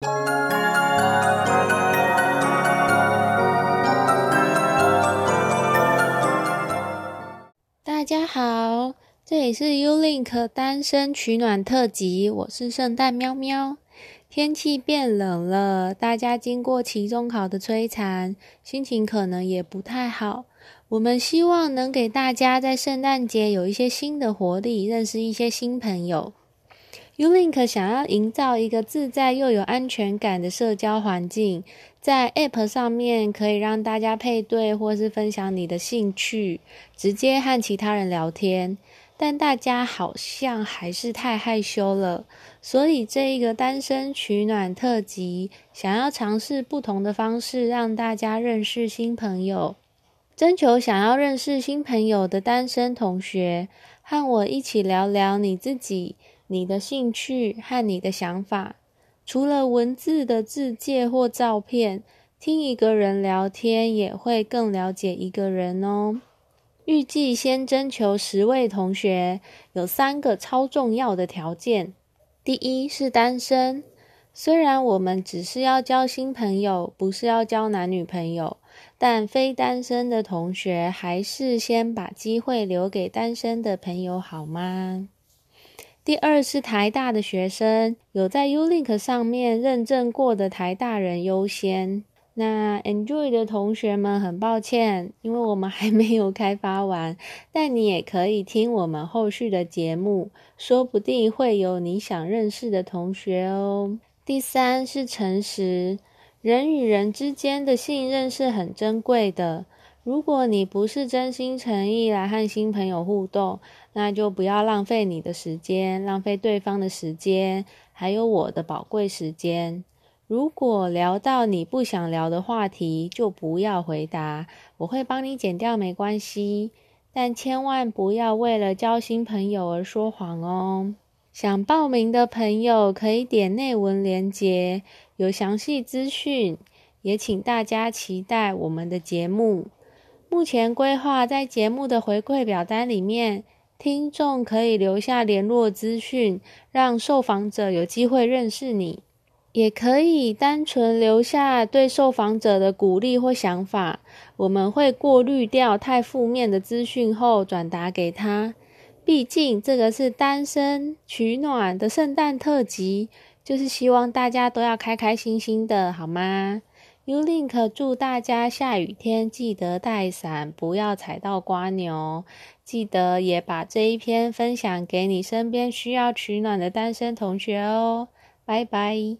大家好，这里是 Ulink 单身取暖特辑，我是圣诞喵喵。天气变冷了，大家经过期中考的摧残，心情可能也不太好。我们希望能给大家在圣诞节有一些新的活力，认识一些新朋友。Ulink 想要营造一个自在又有安全感的社交环境，在 App 上面可以让大家配对或是分享你的兴趣，直接和其他人聊天。但大家好像还是太害羞了，所以这一个单身取暖特辑，想要尝试不同的方式，让大家认识新朋友。征求想要认识新朋友的单身同学，和我一起聊聊你自己。你的兴趣和你的想法，除了文字的字介或照片，听一个人聊天也会更了解一个人哦。预计先征求十位同学，有三个超重要的条件：第一是单身，虽然我们只是要交新朋友，不是要交男女朋友，但非单身的同学还是先把机会留给单身的朋友好吗？第二是台大的学生，有在 Ulink 上面认证过的台大人优先。那 Enjoy 的同学们，很抱歉，因为我们还没有开发完，但你也可以听我们后续的节目，说不定会有你想认识的同学哦。第三是诚实，人与人之间的信任是很珍贵的。如果你不是真心诚意来和新朋友互动，那就不要浪费你的时间，浪费对方的时间，还有我的宝贵时间。如果聊到你不想聊的话题，就不要回答，我会帮你剪掉，没关系。但千万不要为了交新朋友而说谎哦。想报名的朋友可以点内文链接，有详细资讯。也请大家期待我们的节目。目前规划在节目的回馈表单里面，听众可以留下联络资讯，让受访者有机会认识你；也可以单纯留下对受访者的鼓励或想法，我们会过滤掉太负面的资讯后转达给他。毕竟这个是单身取暖的圣诞特辑，就是希望大家都要开开心心的，好吗？Ulink 祝大家下雨天记得带伞，不要踩到瓜牛。记得也把这一篇分享给你身边需要取暖的单身同学哦。拜拜。